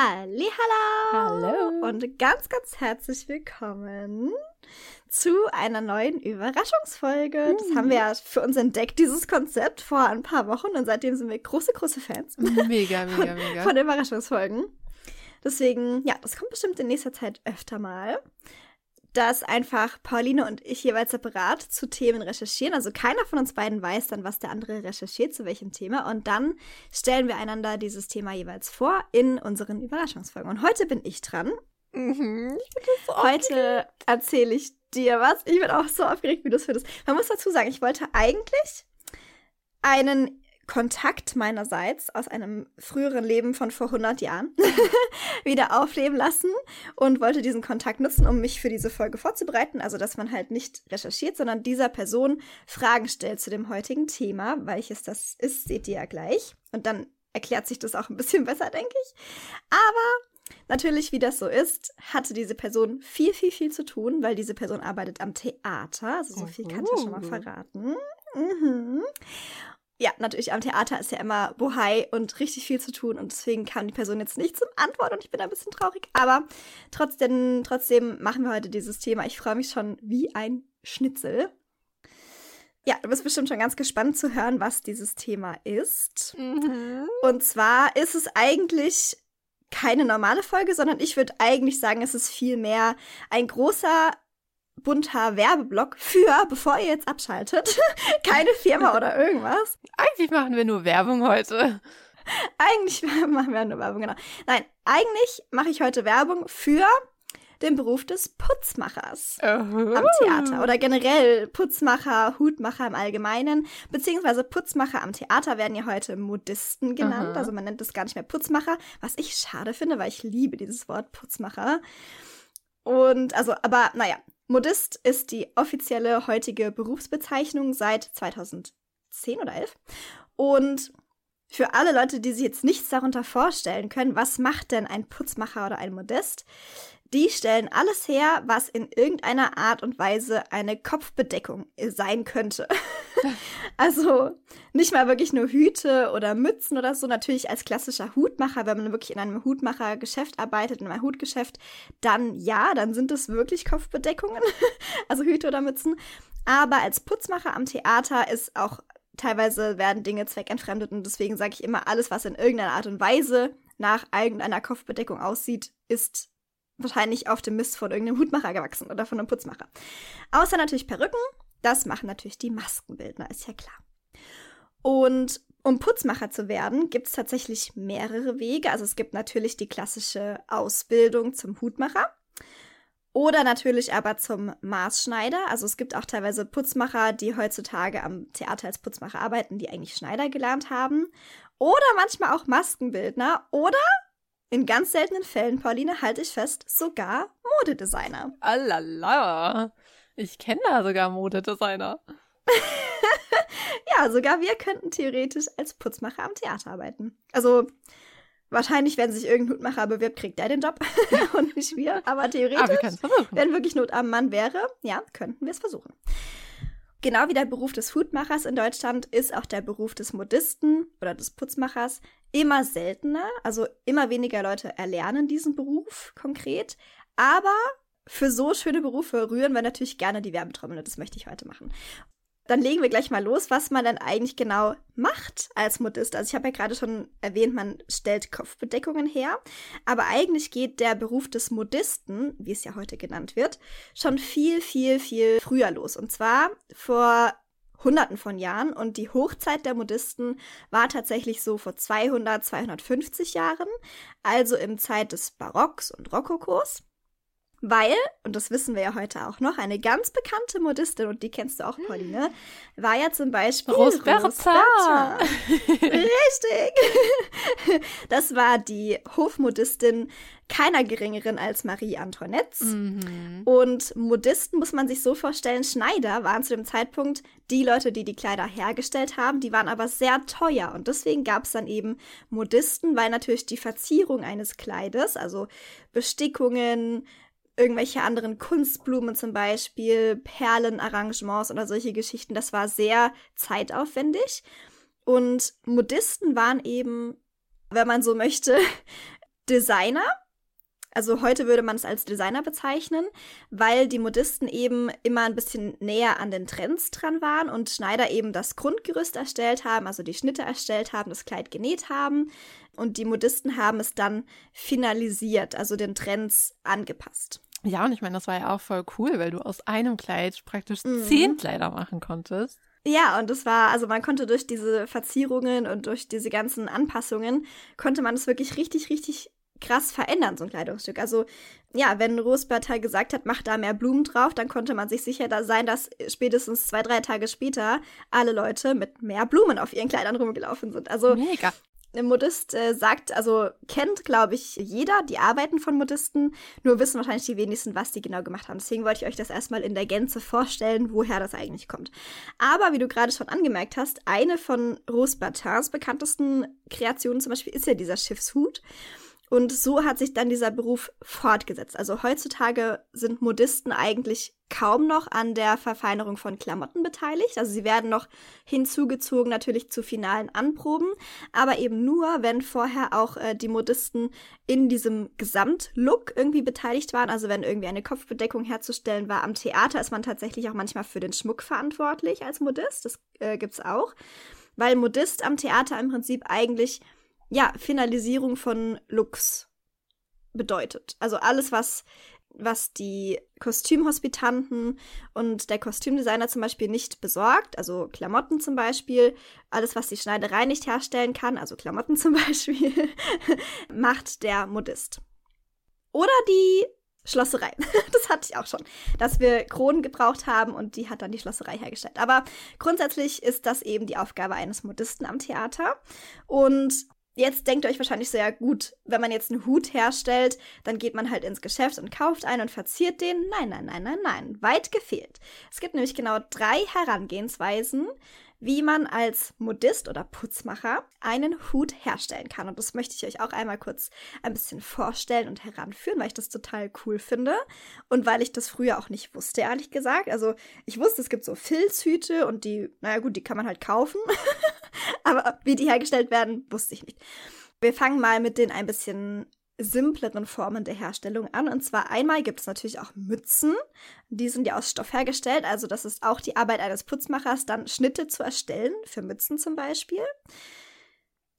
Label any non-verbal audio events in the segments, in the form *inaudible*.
Hallo. Hallo. Und ganz, ganz herzlich willkommen zu einer neuen Überraschungsfolge. Das haben wir ja für uns entdeckt, dieses Konzept, vor ein paar Wochen. Und seitdem sind wir große, große Fans *laughs* Mega, mega, mega. von Überraschungsfolgen. Deswegen, ja, das kommt bestimmt in nächster Zeit öfter mal. Dass einfach Pauline und ich jeweils separat zu Themen recherchieren. Also keiner von uns beiden weiß dann, was der andere recherchiert, zu welchem Thema. Und dann stellen wir einander dieses Thema jeweils vor in unseren Überraschungsfolgen. Und heute bin ich dran. Mhm. Heute erzähle ich dir was. Ich bin auch so aufgeregt, wie du es findest. Man muss dazu sagen, ich wollte eigentlich einen Kontakt meinerseits aus einem früheren Leben von vor 100 Jahren *laughs* wieder aufleben lassen und wollte diesen Kontakt nutzen, um mich für diese Folge vorzubereiten. Also, dass man halt nicht recherchiert, sondern dieser Person Fragen stellt zu dem heutigen Thema. Welches das ist, seht ihr ja gleich. Und dann erklärt sich das auch ein bisschen *laughs* besser, denke ich. Aber natürlich, wie das so ist, hatte diese Person viel, viel, viel zu tun, weil diese Person arbeitet am Theater. Also, so viel kann ich ja schon mal Oh. verraten. Mhm. Ja, natürlich, am Theater ist ja immer Bohai und richtig viel zu tun und deswegen kam die Person jetzt nicht zum Antwort und ich bin ein bisschen traurig. Aber trotzdem, trotzdem machen wir heute dieses Thema. Ich freue mich schon wie ein Schnitzel. Ja, du bist bestimmt schon ganz gespannt zu hören, was dieses Thema ist. Mhm. Und zwar ist es eigentlich keine normale Folge, sondern ich würde eigentlich sagen, es ist vielmehr ein großer bunter Werbeblock für, bevor ihr jetzt abschaltet, *laughs* keine Firma oder irgendwas. Eigentlich machen wir nur Werbung heute. Eigentlich *laughs* machen wir nur Werbung, genau. Nein, eigentlich mache ich heute Werbung für den Beruf des Putzmachers am Theater oder generell Putzmacher, Hutmacher im Allgemeinen, beziehungsweise Putzmacher am Theater werden ja heute Modisten genannt. Aha. Also man nennt es gar nicht mehr Putzmacher, was ich schade finde, weil ich liebe dieses Wort Putzmacher. Und also, aber naja, Modist ist die offizielle heutige Berufsbezeichnung seit 2010 oder 11. Und für alle Leute, die sich jetzt nichts darunter vorstellen können, was macht denn ein Putzmacher oder ein Modist? Die stellen alles her, was in irgendeiner Art und Weise eine Kopfbedeckung sein könnte. *laughs* also nicht mal wirklich nur Hüte oder Mützen oder so. Natürlich als klassischer Hutmacher, wenn man wirklich in einem Hutmachergeschäft arbeitet, in einem Hutgeschäft, dann ja, dann sind es wirklich Kopfbedeckungen, *laughs* also Hüte oder Mützen. Aber als Putzmacher am Theater ist auch teilweise werden Dinge zweckentfremdet und deswegen sage ich immer, alles, was in irgendeiner Art und Weise nach irgendeiner Kopfbedeckung aussieht, ist wahrscheinlich auf dem Mist von irgendeinem Hutmacher gewachsen oder von einem Putzmacher. Außer natürlich Perücken, das machen natürlich die Maskenbildner, ist ja klar. Und um Putzmacher zu werden, gibt es tatsächlich mehrere Wege. Also es gibt natürlich die klassische Ausbildung zum Hutmacher. Oder natürlich aber zum Maßschneider. Also es gibt auch teilweise Putzmacher, die heutzutage am Theater als Putzmacher arbeiten, die eigentlich Schneider gelernt haben. Oder manchmal auch Maskenbildner. Oder in ganz seltenen Fällen, Pauline, halte ich fest, sogar Modedesigner. Alala. Ich kenne da sogar Modedesigner. *laughs* Ja, sogar wir könnten theoretisch als Putzmacher am Theater arbeiten. Also wahrscheinlich, wenn sich irgendein Hutmacher bewirbt, kriegt der den Job *laughs* und nicht wir. Aber wir theoretisch, es versuchen. wenn wirklich Not am Mann wäre, ja, könnten wir es versuchen. Genau wie der Beruf des Hutmachers in Deutschland ist auch der Beruf des Modisten oder des Putzmachers immer seltener. Also immer weniger Leute erlernen diesen Beruf konkret. Aber für so schöne Berufe rühren wir natürlich gerne die Werbetrommel und das möchte ich heute machen. Dann legen wir gleich mal los, was man denn eigentlich genau macht als Modist. Also ich habe ja gerade schon erwähnt, man stellt Kopfbedeckungen her, aber eigentlich geht der Beruf des Modisten, wie es ja heute genannt wird, schon viel, viel, viel früher los. Und zwar vor Hunderten von Jahren und die Hochzeit der Modisten war tatsächlich so vor 200, 250 Jahren, also im Zeit des Barocks und Rokokos. Weil, und das wissen wir ja heute auch noch, eine ganz bekannte Modistin, und die kennst du auch, Pauline, war ja zum Beispiel Rosberta. Rosberta. Richtig. *laughs* Das war die Hofmodistin keiner geringeren als Marie Antoinette. Mhm. Und Modisten muss man sich so vorstellen, Schneider waren zu dem Zeitpunkt die Leute, die die Kleider hergestellt haben, die waren aber sehr teuer. Und deswegen gab es dann eben Modisten, weil natürlich die Verzierung eines Kleides, also Bestickungen, irgendwelche anderen Kunstblumen zum Beispiel, Perlenarrangements oder solche Geschichten, das war sehr zeitaufwendig. Und Modisten waren eben, wenn man so möchte, *laughs* Designer. Also heute würde man es als Designer bezeichnen, weil die Modisten eben immer ein bisschen näher an den Trends dran waren und Schneider eben das Grundgerüst erstellt haben, also die Schnitte erstellt haben, das Kleid genäht haben und die Modisten haben es dann finalisiert, also den Trends angepasst. Ja, und ich meine, das war ja auch voll cool, weil du aus einem Kleid praktisch mhm. zehn Kleider machen konntest. Ja, und es war, also man konnte durch diese Verzierungen und durch diese ganzen Anpassungen, konnte man es wirklich richtig, richtig krass verändern, so ein Kleidungsstück. Also ja, wenn Rosberg gesagt hat, mach da mehr Blumen drauf, dann konnte man sich sicher da sein, dass spätestens zwei, drei Tage später alle Leute mit mehr Blumen auf ihren Kleidern rumgelaufen sind. Also Mega. Modist äh, sagt, also kennt, glaube ich, jeder die Arbeiten von Modisten, nur wissen wahrscheinlich die wenigsten, was die genau gemacht haben. Deswegen wollte ich euch das erstmal in der Gänze vorstellen, woher das eigentlich kommt. Aber wie du gerade schon angemerkt hast, eine von Rose Bertins bekanntesten Kreationen zum Beispiel ist ja dieser Schiffshut. Und so hat sich dann dieser Beruf fortgesetzt. Also heutzutage sind Modisten eigentlich kaum noch an der Verfeinerung von Klamotten beteiligt. Also sie werden noch hinzugezogen natürlich zu finalen Anproben, aber eben nur, wenn vorher auch äh, die Modisten in diesem Gesamtlook irgendwie beteiligt waren. Also wenn irgendwie eine Kopfbedeckung herzustellen war. Am Theater ist man tatsächlich auch manchmal für den Schmuck verantwortlich als Modist. Das äh, gibt's auch. Weil Modist am Theater im Prinzip eigentlich ja, Finalisierung von Looks bedeutet. Also alles, was, was die Kostümhospitanten und der Kostümdesigner zum Beispiel nicht besorgt, also Klamotten zum Beispiel, alles, was die Schneiderei nicht herstellen kann, also Klamotten zum *laughs* Beispiel, macht der Modist. Oder die Schlosserei. *laughs* Das hatte ich auch schon, dass wir Kronen gebraucht haben und die hat dann die Schlosserei hergestellt. Aber grundsätzlich ist das eben die Aufgabe eines Modisten am Theater. Und Jetzt denkt ihr euch wahrscheinlich so, ja gut, wenn man jetzt einen Hut herstellt, dann geht man halt ins Geschäft und kauft einen und verziert den. Nein, nein, nein, nein, nein. Weit gefehlt. Es gibt nämlich genau drei Herangehensweisen, wie man als Modist oder Putzmacher einen Hut herstellen kann. Und das möchte ich euch auch einmal kurz ein bisschen vorstellen und heranführen, weil ich das total cool finde und weil ich das früher auch nicht wusste, ehrlich gesagt. Also ich wusste, es gibt so Filzhüte und die, naja gut, die kann man halt kaufen. *laughs* Aber wie die hergestellt werden, wusste ich nicht. Wir fangen mal mit den ein bisschen simpleren Formen der Herstellung an. Und zwar einmal gibt es natürlich auch Mützen. Die sind ja aus Stoff hergestellt. Also das ist auch die Arbeit eines Putzmachers, dann Schnitte zu erstellen, für Mützen zum Beispiel.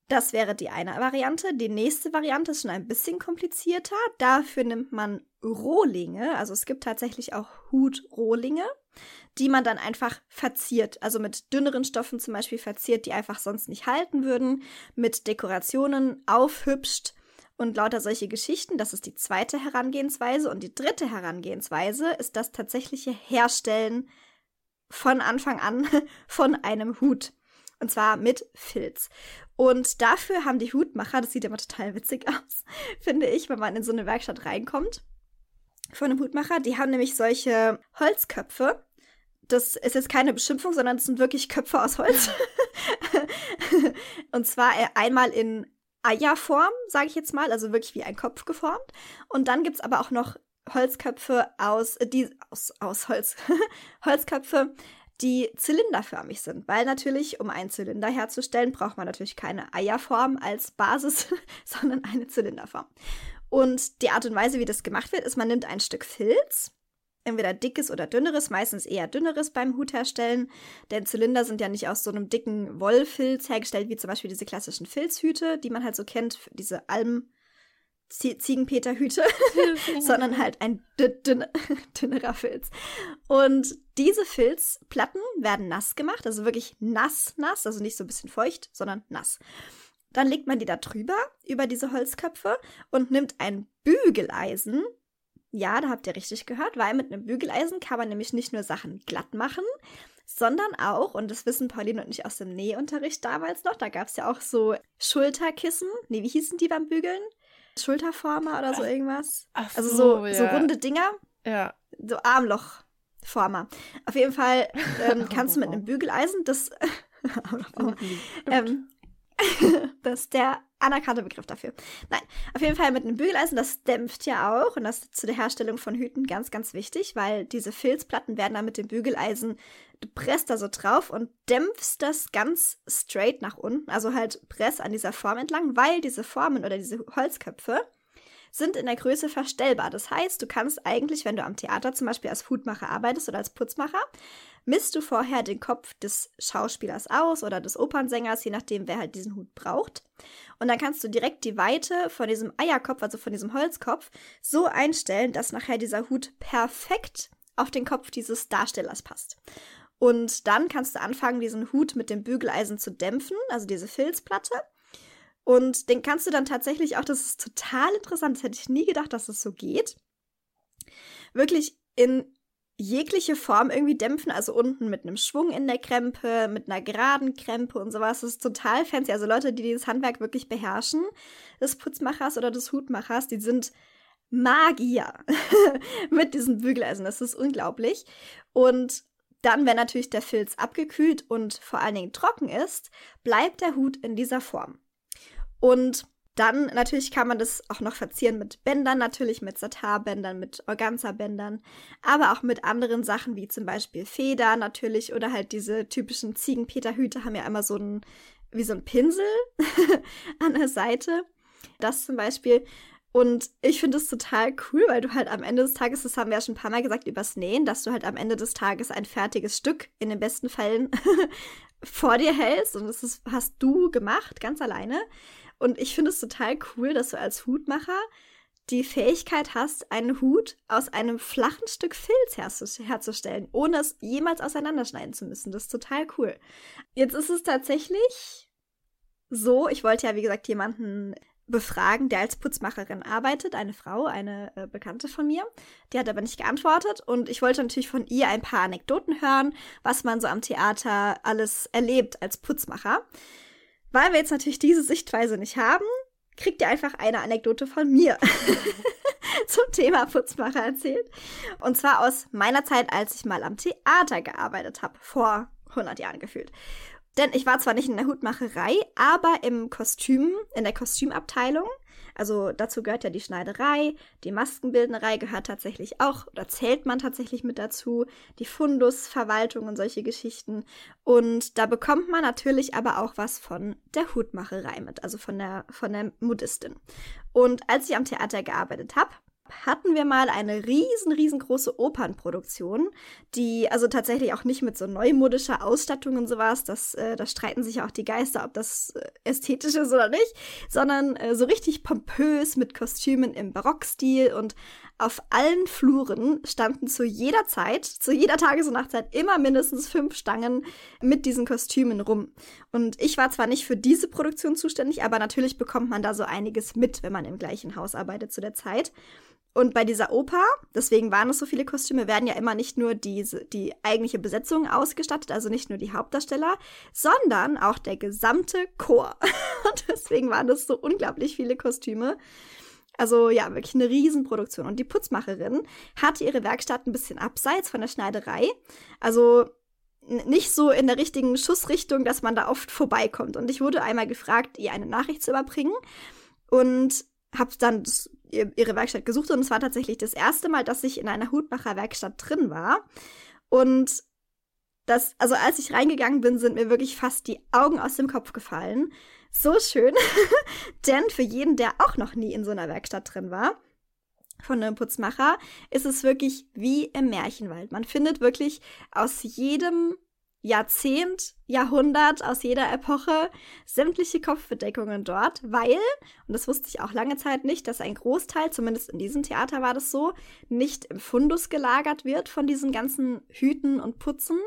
Das wäre die eine Variante. Die nächste Variante ist schon ein bisschen komplizierter. Dafür nimmt man Rohlinge. Also es gibt tatsächlich auch Hutrohlinge, die man dann einfach verziert. Also mit dünneren Stoffen zum Beispiel verziert, die einfach sonst nicht halten würden. Mit Dekorationen aufhübscht und lauter solche Geschichten. Das ist die zweite Herangehensweise. Und die dritte Herangehensweise ist das tatsächliche Herstellen von Anfang an *laughs* von einem Hut. Und zwar mit Filz. Und dafür haben die Hutmacher, das sieht immer total witzig *laughs* aus, finde ich, wenn man in so eine Werkstatt reinkommt, von einem Hutmacher. Die haben nämlich solche Holzköpfe. Das ist jetzt keine Beschimpfung, sondern es sind wirklich Köpfe aus Holz. *laughs* und zwar einmal in Eierform, sage ich jetzt mal, also wirklich wie ein Kopf geformt. Und dann gibt es aber auch noch Holzköpfe aus, äh, die, aus, aus Holz, *laughs* Holzköpfe, die zylinderförmig sind. Weil natürlich, um einen Zylinder herzustellen, braucht man natürlich keine Eierform als Basis, *laughs* sondern eine Zylinderform. Und die Art und Weise, wie das gemacht wird, ist, man nimmt ein Stück Filz, entweder dickes oder dünneres, meistens eher dünneres beim Hut herstellen. Denn Zylinder sind ja nicht aus so einem dicken Wollfilz hergestellt, wie zum Beispiel diese klassischen Filzhüte, die man halt so kennt, diese Alm. Ziegenpeterhüte, *laughs* sondern halt ein dünn *laughs* dünnerer Filz. Und diese Filzplatten werden nass gemacht, also wirklich nass, nass, also nicht so ein bisschen feucht, sondern nass. Dann legt man die da drüber, über diese Holzköpfe und nimmt ein Bügeleisen, ja, da habt ihr richtig gehört, weil mit einem Bügeleisen kann man nämlich nicht nur Sachen glatt machen, sondern auch, und das wissen Pauline und ich aus dem Nähunterricht damals noch, da gab es ja auch so Schulterkissen. Nee, wie hießen die beim Bügeln? Schulterformer oder so irgendwas. Ach also so, so, ja. so runde Dinger. Ja. So Armlochformer. Auf jeden Fall ähm, *laughs* kannst du mit einem *laughs* Bügeleisen das. *laughs* ähm, *laughs* das ist der anerkannte Begriff dafür. Nein, auf jeden Fall mit einem Bügeleisen, das dämpft ja auch und das ist zu der Herstellung von Hüten ganz, ganz wichtig, weil diese Filzplatten werden dann mit dem Bügeleisen, du presst da so drauf und dämpfst das ganz straight nach unten, also halt press an dieser Form entlang, weil diese Formen oder diese Holzköpfe sind in der Größe verstellbar. Das heißt, du kannst eigentlich, wenn du am Theater zum Beispiel als Hutmacher arbeitest oder als Putzmacher, misst du vorher den Kopf des Schauspielers aus oder des Opernsängers, je nachdem, wer halt diesen Hut braucht. Und dann kannst du direkt die Weite von diesem Eierkopf, also von diesem Holzkopf, so einstellen, dass nachher dieser Hut perfekt auf den Kopf dieses Darstellers passt. Und dann kannst du anfangen, diesen Hut mit dem Bügeleisen zu dämpfen, also diese Filzplatte. Und den kannst du dann tatsächlich auch, das ist total interessant, das hätte ich nie gedacht, dass das so geht, wirklich in jegliche Form irgendwie dämpfen, also unten mit einem Schwung in der Krempe, mit einer geraden Krempe und sowas. Das ist total fancy. Also Leute, die dieses Handwerk wirklich beherrschen, des Putzmachers oder des Hutmachers, die sind Magier *laughs* mit diesen Bügeleisen. Das ist unglaublich. Und dann, wenn natürlich der Filz abgekühlt und vor allen Dingen trocken ist, bleibt der Hut in dieser Form. Und dann natürlich kann man das auch noch verzieren mit Bändern, natürlich mit Satarbändern, mit Organza-Bändern, aber auch mit anderen Sachen wie zum Beispiel Federn natürlich oder halt diese typischen Ziegenpeterhüte haben ja immer so ein, wie so ein Pinsel *laughs* an der Seite. Das zum Beispiel. Und ich finde es total cool, weil du halt am Ende des Tages, das haben wir ja schon ein paar Mal gesagt, übers Nähen, dass du halt am Ende des Tages ein fertiges Stück in den besten Fällen *laughs* vor dir hältst. Und das ist, hast du gemacht, ganz alleine. Und ich finde es total cool, dass du als Hutmacher die Fähigkeit hast, einen Hut aus einem flachen Stück Filz herzustellen, ohne es jemals auseinanderschneiden zu müssen. Das ist total cool. Jetzt ist es tatsächlich so, ich wollte ja, wie gesagt, jemanden befragen, der als Putzmacherin arbeitet, eine Frau, eine äh, Bekannte von mir. Die hat aber nicht geantwortet und ich wollte natürlich von ihr ein paar Anekdoten hören, was man so am Theater alles erlebt als Putzmacher. Weil wir jetzt natürlich diese Sichtweise nicht haben, kriegt ihr einfach eine Anekdote von mir *laughs* zum Thema Putzmacher erzählt. Und zwar aus meiner Zeit, als ich mal am Theater gearbeitet habe, vor 100 Jahren gefühlt. Denn ich war zwar nicht in der Hutmacherei, aber im Kostüm, in der Kostümabteilung. Also dazu gehört ja die Schneiderei, die Maskenbildnerei gehört tatsächlich auch, oder zählt man tatsächlich mit dazu, die Fundusverwaltung und solche Geschichten. Und da bekommt man natürlich aber auch was von der Hutmacherei mit, also von der, von der Modistin. Und als ich am Theater gearbeitet habe, hatten wir mal eine riesen, riesengroße Opernproduktion, die also tatsächlich auch nicht mit so neumodischer Ausstattung und sowas, das, äh, da streiten sich auch die Geister, ob das äh, ästhetisch ist oder nicht, sondern äh, so richtig pompös mit Kostümen im Barockstil und auf allen Fluren standen zu jeder Zeit, zu jeder Tages- und Nachtzeit immer mindestens fünf Stangen mit diesen Kostümen rum. Und ich war zwar nicht für diese Produktion zuständig, aber natürlich bekommt man da so einiges mit, wenn man im gleichen Haus arbeitet zu der Zeit. Und bei dieser Oper, deswegen waren es so viele Kostüme, werden ja immer nicht nur diese, die eigentliche Besetzung ausgestattet, also nicht nur die Hauptdarsteller, sondern auch der gesamte Chor. *laughs* Und deswegen waren es so unglaublich viele Kostüme. Also ja, wirklich eine Riesenproduktion. Und die Putzmacherin hatte ihre Werkstatt ein bisschen abseits von der Schneiderei. Also nicht so in der richtigen Schussrichtung, dass man da oft vorbeikommt. Und ich wurde einmal gefragt, ihr eine Nachricht zu überbringen. Und habe dann ihre Werkstatt gesucht und es war tatsächlich das erste Mal, dass ich in einer Hutmacherwerkstatt drin war. Und das, also als ich reingegangen bin, sind mir wirklich fast die Augen aus dem Kopf gefallen. So schön. *laughs* Denn für jeden, der auch noch nie in so einer Werkstatt drin war, von einem Putzmacher, ist es wirklich wie im Märchenwald. Man findet wirklich aus jedem Jahrzehnt, Jahrhundert, aus jeder Epoche sämtliche Kopfbedeckungen dort, weil, und das wusste ich auch lange Zeit nicht, dass ein Großteil, zumindest in diesem Theater war das so, nicht im Fundus gelagert wird von diesen ganzen Hüten und Putzen,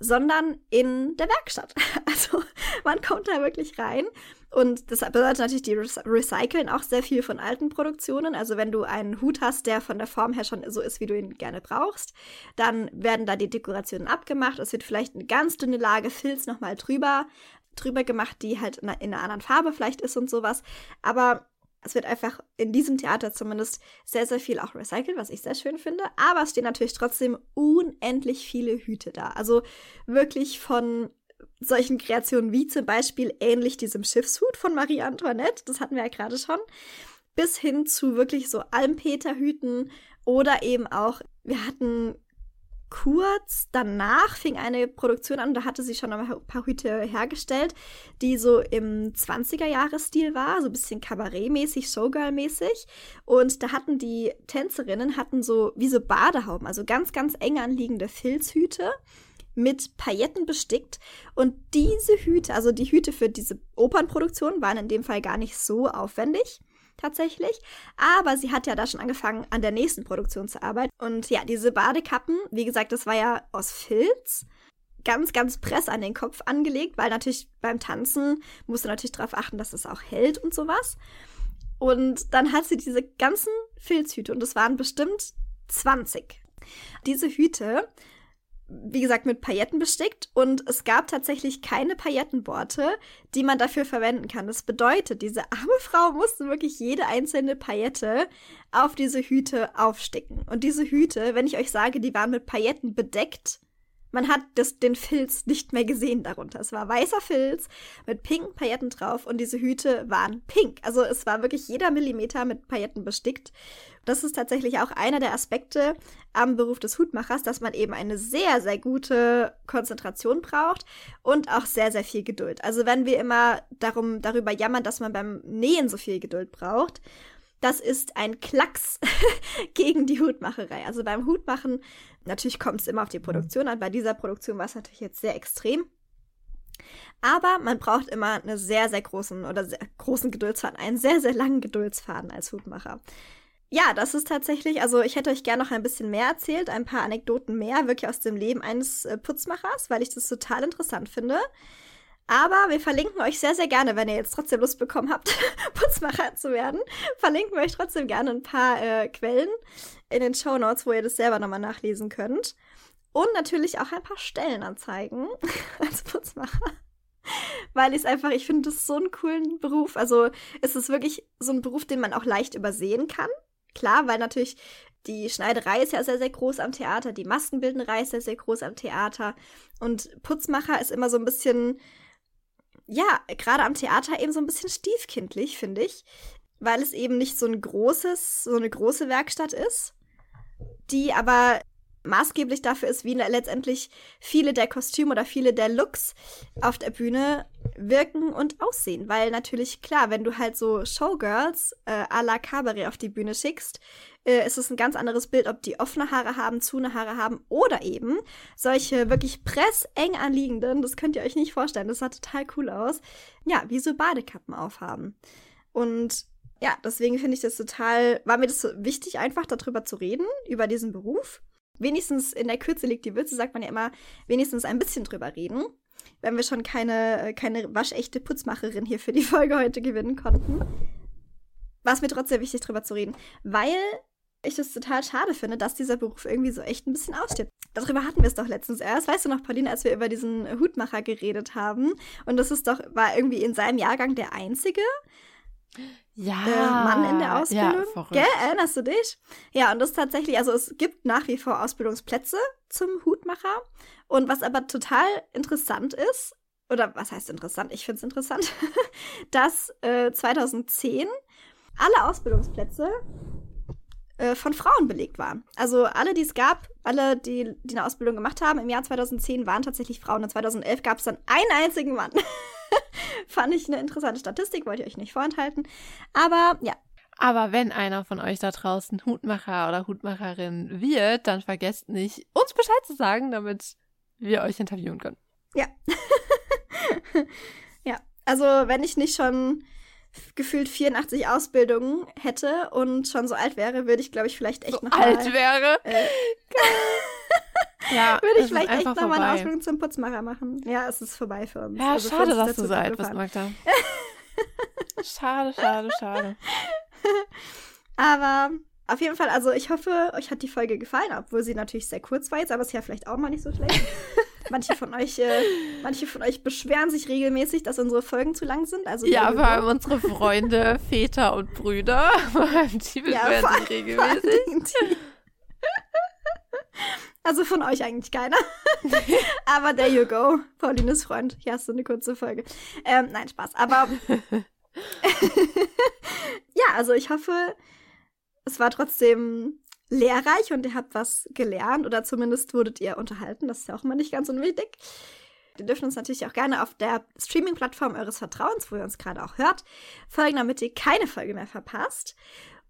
sondern in der Werkstatt. *laughs* Also man kommt da wirklich rein und das bedeutet natürlich, die recyceln auch sehr viel von alten Produktionen. Also wenn du einen Hut hast, der von der Form her schon so ist, wie du ihn gerne brauchst, dann werden da die Dekorationen abgemacht. Es wird vielleicht eine ganz dünne Lage Filz nochmal drüber, drüber gemacht, die halt in einer anderen Farbe vielleicht ist und sowas. Aber es wird einfach in diesem Theater zumindest sehr, sehr viel auch recycelt, was ich sehr schön finde. Aber es stehen natürlich trotzdem unendlich viele Hüte da. Also wirklich von solchen Kreationen wie zum Beispiel ähnlich diesem Schiffshut von Marie Antoinette, das hatten wir ja gerade schon, bis hin zu wirklich so Almpeterhüten oder eben auch, wir hatten kurz danach fing eine Produktion an, da hatte sie schon ein paar Hüte hergestellt, die so im 20er-Jahres-Stil war, so ein bisschen Kabarett-mäßig, Showgirl-mäßig. Und da hatten die Tänzerinnen, hatten so wie so Badehauben, also ganz, ganz eng anliegende Filzhüte mit Pailletten bestickt. Und diese Hüte, also die Hüte für diese Opernproduktion, waren in dem Fall gar nicht so aufwendig tatsächlich. Aber sie hat ja da schon angefangen, an der nächsten Produktion zu arbeiten. Und ja, diese Badekappen, wie gesagt, das war ja aus Filz. Ganz, ganz press an den Kopf angelegt, weil natürlich beim Tanzen musst du natürlich darauf achten, dass es auch hält und sowas. Und dann hat sie diese ganzen Filzhüte und es waren bestimmt 20. Diese Hüte wie gesagt, mit Pailletten bestickt und es gab tatsächlich keine Paillettenborte, die man dafür verwenden kann. Das bedeutet, diese arme Frau musste wirklich jede einzelne Paillette auf diese Hüte aufsticken. Und diese Hüte, wenn ich euch sage, die waren mit Pailletten bedeckt, man hat das, den Filz nicht mehr gesehen darunter. Es war weißer Filz mit pinken Pailletten drauf und diese Hüte waren pink. Also es war wirklich jeder Millimeter mit Pailletten bestickt. Das ist tatsächlich auch einer der Aspekte am Beruf des Hutmachers, dass man eben eine sehr, sehr gute Konzentration braucht und auch sehr, sehr viel Geduld. Also wenn wir immer darum, darüber jammern, dass man beim Nähen so viel Geduld braucht, das ist ein Klacks *laughs* gegen die Hutmacherei. Also beim Hutmachen, natürlich kommt es immer auf die Produktion an. Bei dieser Produktion war es natürlich jetzt sehr extrem. Aber man braucht immer einen sehr, sehr großen oder sehr großen Geduldsfaden, einen sehr, sehr langen Geduldsfaden als Hutmacher. Ja, das ist tatsächlich, also ich hätte euch gerne noch ein bisschen mehr erzählt, ein paar Anekdoten mehr, wirklich aus dem Leben eines äh, Putzmachers, weil ich das total interessant finde. Aber wir verlinken euch sehr, sehr gerne, wenn ihr jetzt trotzdem Lust bekommen habt, *laughs* Putzmacher zu werden, verlinken wir euch trotzdem gerne ein paar äh, Quellen in den Show Notes, wo ihr das selber nochmal nachlesen könnt. Und natürlich auch ein paar Stellenanzeigen *laughs* als Putzmacher. Weil ich es einfach, ich finde das so einen coolen Beruf. Also es ist wirklich so ein Beruf, den man auch leicht übersehen kann. Klar, weil natürlich die Schneiderei ist ja sehr, sehr groß am Theater, die Maskenbildnerei ist sehr, sehr groß am Theater. Und Putzmacher ist immer so ein bisschen, ja, gerade am Theater eben so ein bisschen stiefkindlich, finde ich, weil es eben nicht so ein großes, so eine große Werkstatt ist, die aber maßgeblich dafür ist, wie letztendlich viele der Kostüme oder viele der Looks auf der Bühne wirken und aussehen. Weil natürlich, klar, wenn du halt so Showgirls äh, à la Cabaret auf die Bühne schickst, äh, ist es ein ganz anderes Bild, ob die offene Haare haben, zune Haare haben oder eben solche wirklich presseng anliegenden, das könnt ihr euch nicht vorstellen, das sah total cool aus, ja, wie so Badekappen aufhaben. Und ja, deswegen finde ich das total, war mir das so wichtig, einfach darüber zu reden, über diesen Beruf. Wenigstens in der Kürze liegt die Würze, sagt man ja immer, wenigstens ein bisschen drüber reden wenn wir schon keine, keine waschechte Putzmacherin hier für die Folge heute gewinnen konnten. War es mir trotzdem wichtig, drüber zu reden, weil ich es total schade finde, dass dieser Beruf irgendwie so echt ein bisschen ausstirbt. Darüber hatten wir es doch letztens erst. Weißt du noch, Pauline, als wir über diesen Hutmacher geredet haben? Und das ist doch, war irgendwie in seinem Jahrgang der einzige ja, äh, Mann in der Ausbildung. Ja, Gell? Erinnerst du dich? Ja, und das ist tatsächlich, also es gibt nach wie vor Ausbildungsplätze zum Hutmacher. Und was aber total interessant ist, oder was heißt interessant? Ich finde es interessant, *laughs* dass äh, 2010 alle Ausbildungsplätze äh, von Frauen belegt waren. Also alle, die es gab, alle, die, die eine Ausbildung gemacht haben, im Jahr 2010 waren tatsächlich Frauen. Und 2011 gab es dann einen einzigen Mann. *laughs* *laughs* Fand ich eine interessante Statistik, wollte ich euch nicht vorenthalten. Aber ja. Aber wenn einer von euch da draußen Hutmacher oder Hutmacherin wird, dann vergesst nicht, uns Bescheid zu sagen, damit wir euch interviewen können. Ja. *laughs* ja. Also, wenn ich nicht schon gefühlt 84 Ausbildungen hätte und schon so alt wäre, würde ich, glaube ich, vielleicht echt so noch alt mal, wäre. Äh, *laughs* ja, würde ich vielleicht echt einfach noch mal eine. Ausbildung zum Putzmacher machen. Ja, es ist vorbei für uns. Ja, Also schade, uns dass du so alt bist. Magda. *laughs* schade, schade, schade. *laughs* Aber auf jeden Fall, also ich hoffe, euch hat die Folge gefallen, obwohl sie natürlich sehr kurz war jetzt, aber ist ja vielleicht auch mal nicht so schlecht. *laughs* manche von euch, äh, manche von euch beschweren sich regelmäßig, dass unsere Folgen zu lang sind. Also Ja, vor allem unsere Freunde, Väter und Brüder, die Ja, beschweren vor sich regelmäßig. Also von euch eigentlich keiner. *laughs* Aber there you go. Paulines Freund. Hier hast du eine kurze Folge. Ähm, nein, Spaß. Aber *laughs* ja, also ich hoffe, es war trotzdem lehrreich und ihr habt was gelernt oder zumindest wurdet ihr unterhalten. Das ist ja auch immer nicht ganz unwichtig. Ihr dürft uns natürlich auch gerne auf der Streaming-Plattform eures Vertrauens, wo ihr uns gerade auch hört, folgen, damit ihr keine Folge mehr verpasst.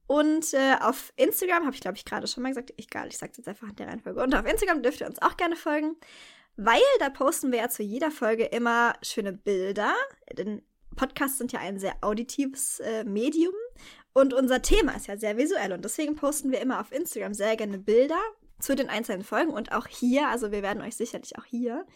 Und äh, auf Instagram, habe ich glaube ich gerade schon mal gesagt, egal, ich sage jetzt einfach in der Reihenfolge. Und auf Instagram dürft ihr uns auch gerne folgen, weil da posten wir ja zu jeder Folge immer schöne Bilder. Denn Podcasts sind ja ein sehr auditives äh, Medium und unser Thema ist ja sehr visuell und deswegen posten wir immer auf Instagram sehr gerne Bilder zu den einzelnen Folgen und auch hier, also wir werden euch sicherlich auch hier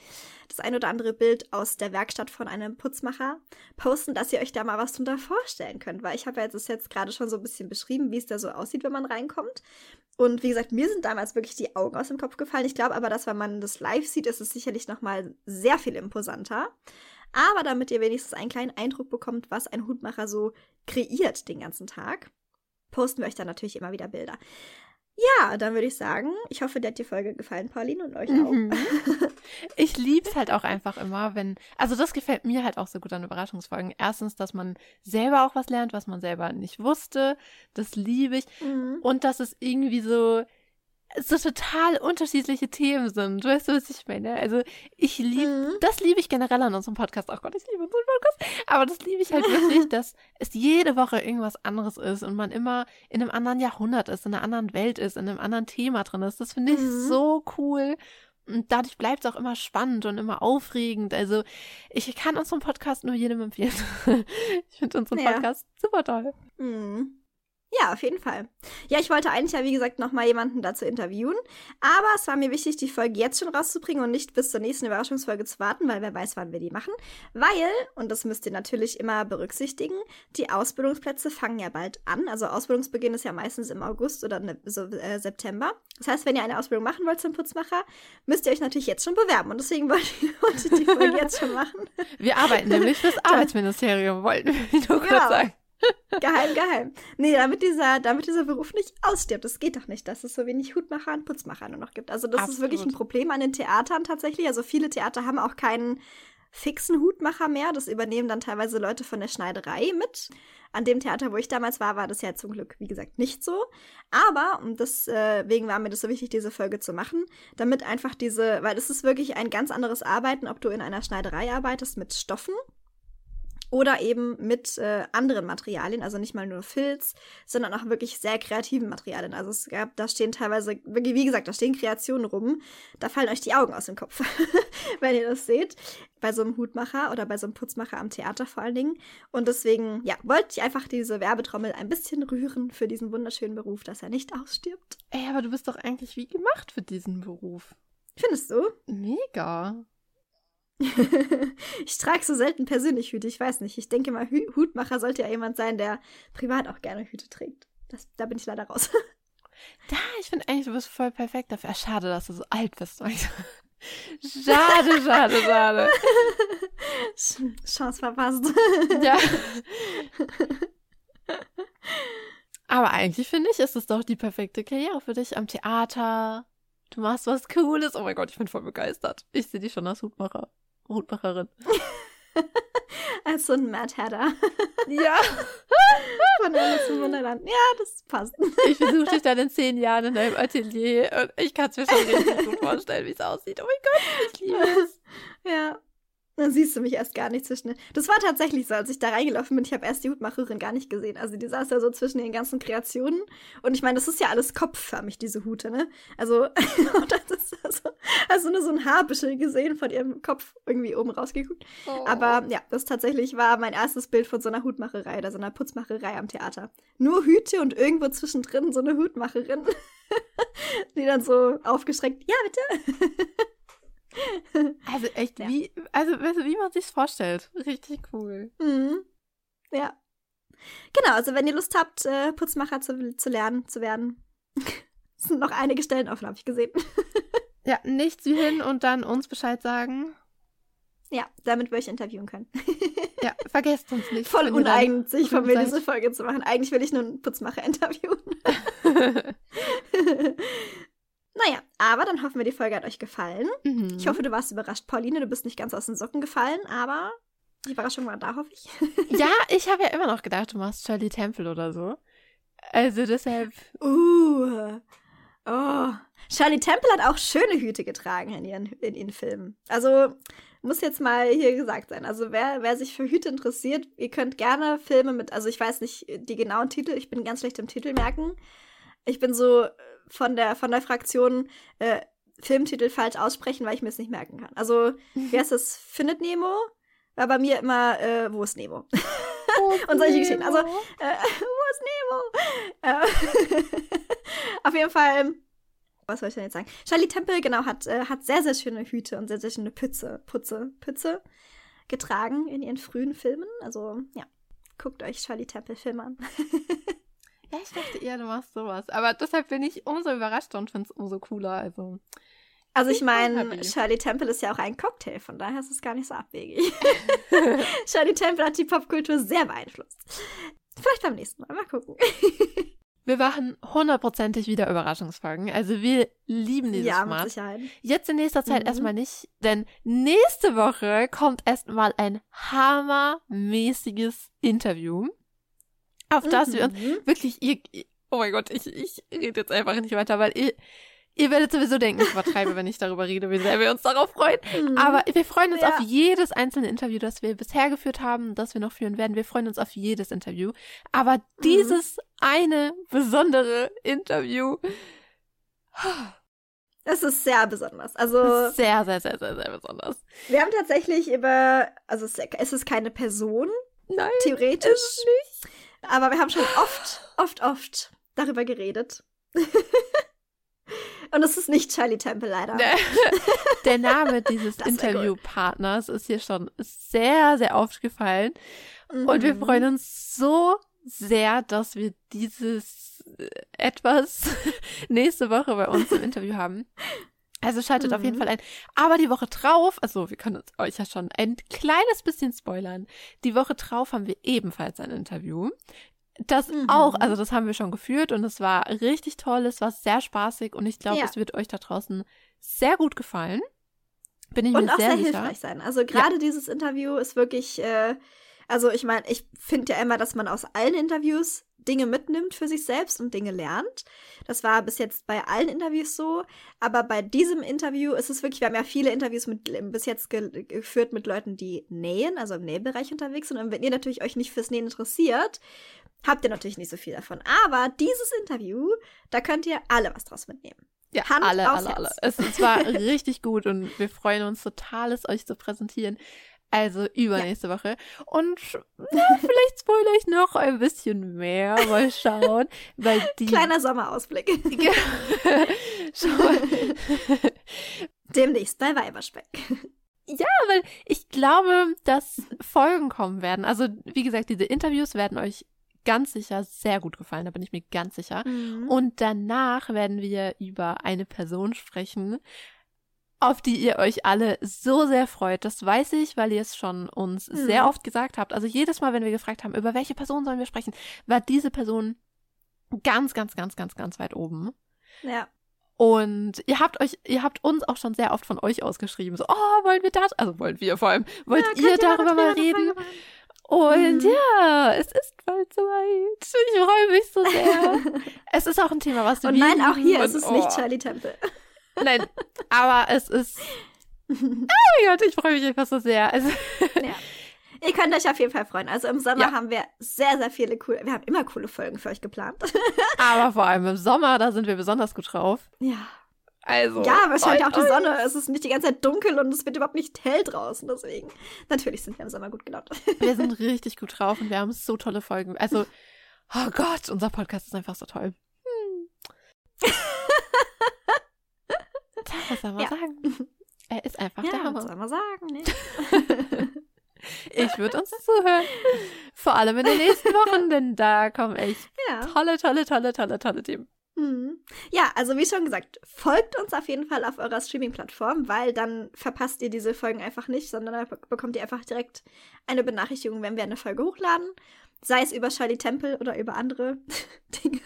das ein oder andere Bild aus der Werkstatt von einem Putzmacher posten, dass ihr euch da mal was drunter vorstellen könnt, weil ich habe ja jetzt, jetzt gerade schon so ein bisschen beschrieben, wie es da so aussieht, wenn man reinkommt. Und wie gesagt, mir sind damals wirklich die Augen aus dem Kopf gefallen. Ich glaube aber, dass wenn man das live sieht, ist es sicherlich noch mal sehr viel imposanter. Aber damit ihr wenigstens einen kleinen Eindruck bekommt, was ein Hutmacher so kreiert den ganzen Tag, posten wir euch dann natürlich immer wieder Bilder. Ja, dann würde ich sagen, ich hoffe, dir hat die Folge gefallen, Pauline, und euch mhm. auch. *laughs* ich liebe es halt auch einfach immer, wenn, also das gefällt mir halt auch so gut an Überraschungsfolgen. Erstens, dass man selber auch was lernt, was man selber nicht wusste. Das liebe ich. Mhm. Und dass es irgendwie so, so total unterschiedliche Themen sind. Weißt du, was ich meine? Also ich liebe, mhm. das liebe ich generell an unserem Podcast. Ach Gott, ich liebe unseren Podcast. Aber das liebe ich halt wirklich, *laughs* dass es jede Woche irgendwas anderes ist und man immer in einem anderen Jahrhundert ist, in einer anderen Welt ist, in einem anderen Thema drin ist. Das finde ich mhm. so cool. Und dadurch bleibt es auch immer spannend und immer aufregend. Also ich kann unseren Podcast nur jedem empfehlen. *laughs* ich finde unseren ja. Podcast super toll. Mhm. Ja, auf jeden Fall. Ja, ich wollte eigentlich ja, wie gesagt, nochmal jemanden dazu interviewen. Aber es war mir wichtig, die Folge jetzt schon rauszubringen und nicht bis zur nächsten Überraschungsfolge zu warten, weil wer weiß, wann wir die machen. Weil, und das müsst ihr natürlich immer berücksichtigen, die Ausbildungsplätze fangen ja bald an. Also Ausbildungsbeginn ist ja meistens im August oder ne, so äh, September. Das heißt, wenn ihr eine Ausbildung machen wollt zum Putzmacher, müsst ihr euch natürlich jetzt schon bewerben. Und deswegen *laughs* wollte ich, die Folge jetzt schon machen. Wir arbeiten nämlich fürs *laughs* Arbeitsministerium, wollten wir nur kurz genau. sagen. Geheim, geheim. Nee, damit dieser, damit dieser Beruf nicht ausstirbt. Das geht doch nicht, dass es so wenig Hutmacher und Putzmacher nur noch gibt. Also das Absolut. ist wirklich ein Problem an den Theatern tatsächlich. Also viele Theater haben auch keinen fixen Hutmacher mehr. Das übernehmen dann teilweise Leute von der Schneiderei mit. An dem Theater, wo ich damals war, war das ja zum Glück, wie gesagt, nicht so. Aber, und deswegen war mir das so wichtig, diese Folge zu machen, damit einfach diese, weil es ist wirklich ein ganz anderes Arbeiten, ob du in einer Schneiderei arbeitest mit Stoffen oder eben mit äh, anderen Materialien, also nicht mal nur Filz, sondern auch wirklich sehr kreativen Materialien. Also es gab, da stehen teilweise, wie gesagt, da stehen Kreationen rum, da fallen euch die Augen aus dem Kopf, *laughs* wenn ihr das seht. Bei so einem Hutmacher oder bei so einem Putzmacher am Theater vor allen Dingen. Und deswegen, ja, wollte ich einfach diese Werbetrommel ein bisschen rühren für diesen wunderschönen Beruf, dass er nicht ausstirbt. Ey, aber du bist doch eigentlich wie gemacht für diesen Beruf. Findest du? Mega. *laughs* ich trage so selten persönlich Hüte, ich weiß nicht. Ich denke mal, Hü Hutmacher sollte ja jemand sein, der privat auch gerne Hüte trägt. Das, da bin ich leider raus. *laughs* da, ich finde eigentlich, du bist voll perfekt dafür. Schade, dass du so alt bist. schade, schade, schade. *laughs* Chance verpasst. ja. Aber eigentlich finde ich, ist es doch die perfekte Karriere für dich am Theater. Du machst was Cooles. Oh mein Gott, ich bin voll begeistert. Ich sehe dich schon als Hutmacher. Hutmacherin. *laughs* Als so ein Mad Hatter. *laughs* Ja. *laughs* Von Alice im Wunderland. Ja, das passt. Ich versuche dich dann in zehn Jahren in deinem Atelier und ich kann es mir schon richtig gut vorstellen, wie es aussieht. Oh mein Gott, ich liebe es. Ja. Dann siehst du mich erst gar nicht zwischen. Das war tatsächlich so, als ich da reingelaufen bin. Ich habe erst die Hutmacherin gar nicht gesehen. Also die saß da so zwischen den ganzen Kreationen. Und ich meine, das ist ja alles kopfförmig, diese Hute, ne? Also, das ist *laughs* also, also nur so ein Haarbüschel gesehen von ihrem Kopf irgendwie oben rausgeguckt. Oh. Aber ja, das tatsächlich war mein erstes Bild von so einer Hutmacherei oder so einer Putzmacherei am Theater. Nur Hüte und irgendwo zwischendrin so eine Hutmacherin, *laughs* die dann so aufgeschreckt, ja, bitte. *laughs* Also echt, ja. wie, also wie man sich's vorstellt. Richtig cool. Mhm. Ja. Genau, also wenn ihr Lust habt, äh, Putzmacher zu, zu lernen, zu werden, sind noch einige Stellen offen, habe ich gesehen. *laughs* ja, nicht sie hin und dann uns Bescheid sagen. Ja, damit wir euch interviewen können. *laughs* ja, vergesst uns nicht. Voll uneigentlich von mir diese Folge zu machen. Eigentlich will ich nur einen Putzmacher interviewen. *laughs* Naja, aber dann hoffen wir, die Folge hat euch gefallen. Mhm. Ich hoffe, du warst überrascht, Pauline. Du bist nicht ganz aus den Socken gefallen, aber die Überraschung war da, hoffe ich. ja, ich habe ja immer noch gedacht, du machst Shirley Temple oder so. Also deshalb. Uh. Oh, Charlie Temple hat auch schöne Hüte getragen in ihren, in ihren Filmen. Also muss jetzt mal hier gesagt sein. Also wer, wer sich für Hüte interessiert, ihr könnt gerne Filme mit, also ich weiß nicht die genauen Titel, ich bin ganz schlecht im Titel merken. Ich bin so von der, von der Fraktion äh, Filmtitel falsch aussprechen, weil ich mir es nicht merken kann. Also, *laughs* wie heißt das? Findet Nemo? War bei mir immer, äh, wo ist Nemo? Oh, *laughs* Und solche Geschichten. Also, äh, *laughs* wo ist Nemo? Äh, *laughs* auf jeden Fall, was soll ich denn jetzt sagen? Charlie Temple, genau, hat, äh, hat sehr, sehr schöne Hüte und sehr, sehr schöne Pütze, Putze, Pütze getragen in ihren frühen Filmen. Also, ja, guckt euch Charlie Temple-Filme an. *laughs* Ja, ich dachte eher, du machst sowas. Aber deshalb bin ich umso überraschter und finde es umso cooler. Also, also ich meine, Shirley Temple ist ja auch ein Cocktail, von daher ist es gar nicht so abwegig. *laughs* Shirley Temple hat die Popkultur sehr beeinflusst. Vielleicht beim nächsten Mal, mal gucken. *laughs* Wir machen hundertprozentig wieder Überraschungsfolgen. Also wir lieben dieses ja, Format. Mit Sicherheit. Jetzt in nächster Zeit mhm. erstmal nicht, denn nächste Woche kommt erstmal ein hammermäßiges Interview, auf das mhm. wir uns mhm. wirklich, ihr, oh mein Gott, ich, ich rede jetzt einfach nicht weiter, weil ihr, Ihr werdet sowieso denken, ich übertreibe, wenn ich darüber rede, wie sehr wir uns darauf freuen. Mhm. Aber wir freuen uns ja. auf jedes einzelne Interview, das wir bisher geführt haben, das wir noch führen werden. Wir freuen uns auf jedes Interview. Aber mhm. dieses eine besondere Interview. Es ist sehr besonders. Also sehr, sehr, sehr, sehr, sehr besonders. Wir haben tatsächlich über, also es ist keine Person, Nein, theoretisch nicht. Aber wir haben schon oft, oft, oft darüber geredet. *laughs* Und es ist nicht Charlie Temple leider. *laughs* Der Name dieses Interviewpartners ist hier schon sehr, sehr aufgefallen. Mhm. Und wir mhm. freuen uns so sehr, dass wir dieses äh, etwas *laughs* nächste Woche bei uns im Interview haben. Also schaltet mhm. auf jeden mhm. Fall ein. Aber die Woche drauf, also wir können euch ja schon ein kleines bisschen spoilern. Die Woche drauf haben wir ebenfalls ein Interview. Das mhm. auch, also das haben wir schon geführt und es war richtig toll, es war sehr spaßig und ich glaube, ja. es wird euch da draußen sehr gut gefallen. Bin ich und mir sehr, sehr sicher. hilfreich sein. Also gerade ja. dieses Interview ist wirklich, äh, also ich meine, ich finde ja immer, dass man aus allen Interviews Dinge mitnimmt für sich selbst und Dinge lernt. Das war bis jetzt bei allen Interviews so. Aber bei diesem Interview ist es wirklich, wir haben ja viele Interviews mit, bis jetzt ge geführt mit Leuten, die nähen, also im Nähbereich unterwegs sind. Und wenn ihr natürlich euch nicht fürs Nähen interessiert, habt ihr natürlich nicht so viel davon. Aber dieses Interview, da könnt ihr alle was draus mitnehmen. Ja, Hand alle, alle, Herz. alle. Es, es war *laughs* richtig gut und wir freuen uns total, es euch zu präsentieren. Also übernächste ja. Woche. Und na, vielleicht spoilere ich noch ein bisschen mehr. Mal schauen. Weil die Kleiner Sommerausblick. *laughs* Demnächst bei Weiberspeck. Ja, weil ich glaube, dass Folgen kommen werden. Also, wie gesagt, diese Interviews werden euch ganz sicher sehr gut gefallen, da bin ich mir ganz sicher. Mhm. Und danach werden wir über eine Person sprechen, auf die ihr euch alle so sehr freut. Das weiß ich, weil ihr es schon uns mhm. sehr oft gesagt habt. Also jedes Mal, wenn wir gefragt haben, über welche Person sollen wir sprechen, war diese Person ganz, ganz, ganz, ganz, ganz weit oben. Ja. Und ihr habt euch, ihr habt uns auch schon sehr oft von euch ausgeschrieben, so, oh, wollen wir das, also wollen wir vor allem, wollt ja, ihr darüber mal reden? Und mhm. ja, es ist bald soweit. Ich freue mich so sehr. *laughs* es ist auch ein Thema, was du Und nein, auch hier ist es oh. nicht Charlie Temple. *laughs* Nein, aber es ist. *laughs* Oh mein Gott, ich freue mich einfach so sehr. Also, ja. Ihr könnt euch auf jeden Fall freuen. Also im Sommer ja. haben wir sehr, sehr viele coole, wir haben immer coole Folgen für euch geplant. Aber vor allem im Sommer, da sind wir besonders gut drauf. Ja. Also. Ja, wahrscheinlich auch die Sonne. Es ist nicht die ganze Zeit dunkel und es wird überhaupt nicht hell draußen. Deswegen. Natürlich sind wir im Sommer gut gelaunt. *laughs* Wir sind *laughs* richtig gut drauf und wir haben so tolle Folgen. Also, oh Gott, unser Podcast ist einfach so toll. Hm. Was soll man ja. sagen? Er ist einfach ja, der Hammer. Was soll man sagen, ne? *laughs* ich würde uns zuhören. Vor allem in den nächsten Wochen, denn da kommen echt ja. tolle, tolle, tolle, tolle, tolle Themen. Mhm. Ja, also wie schon gesagt, folgt uns auf jeden Fall auf eurer Streaming-Plattform, weil dann verpasst ihr diese Folgen einfach nicht, sondern dann bekommt ihr einfach direkt eine Benachrichtigung, wenn wir eine Folge hochladen. Sei es über Charlie Temple oder über andere *laughs* Dinge.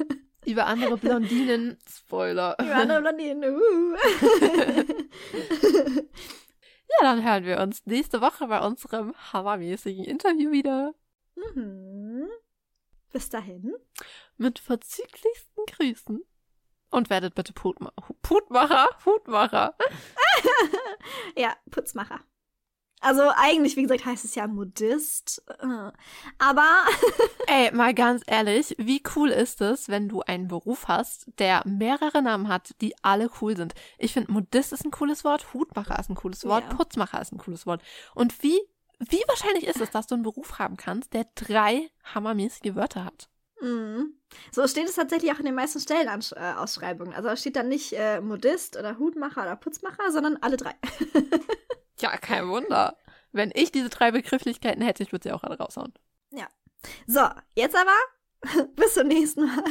Über andere Blondinen. *laughs* Spoiler. Über andere Blondinen. Uh. *laughs* ja, dann hören wir uns nächste Woche bei unserem hammermäßigen Interview wieder. Mhm. Bis dahin. Mit verzüglichsten Grüßen. Und werdet bitte Putma Putmacher. Hutmacher. *laughs* ja, Putzmacher. Also eigentlich, wie gesagt, heißt es ja Modist. Äh, aber. *laughs* Ey, mal ganz ehrlich, wie cool ist es, wenn du einen Beruf hast, der mehrere Namen hat, die alle cool sind? Ich finde, Modist ist ein cooles Wort, Hutmacher ist ein cooles Wort, ja. Putzmacher ist ein cooles Wort. Und wie, wie wahrscheinlich ist es, dass du einen Beruf haben kannst, der drei hammermäßige Wörter hat? Mhm. So steht es tatsächlich auch in den meisten Stellenausschreibungen. Also da steht dann nicht äh, Modist oder Hutmacher oder Putzmacher, sondern alle drei. *laughs* Ja, kein Wunder. Wenn ich diese drei Begrifflichkeiten hätte, ich würde sie auch alle raushauen. Ja. So, jetzt aber *laughs* bis zum nächsten Mal.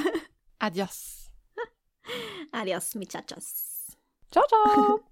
Adios. *laughs* Adios, muchachos. Ciao, ciao.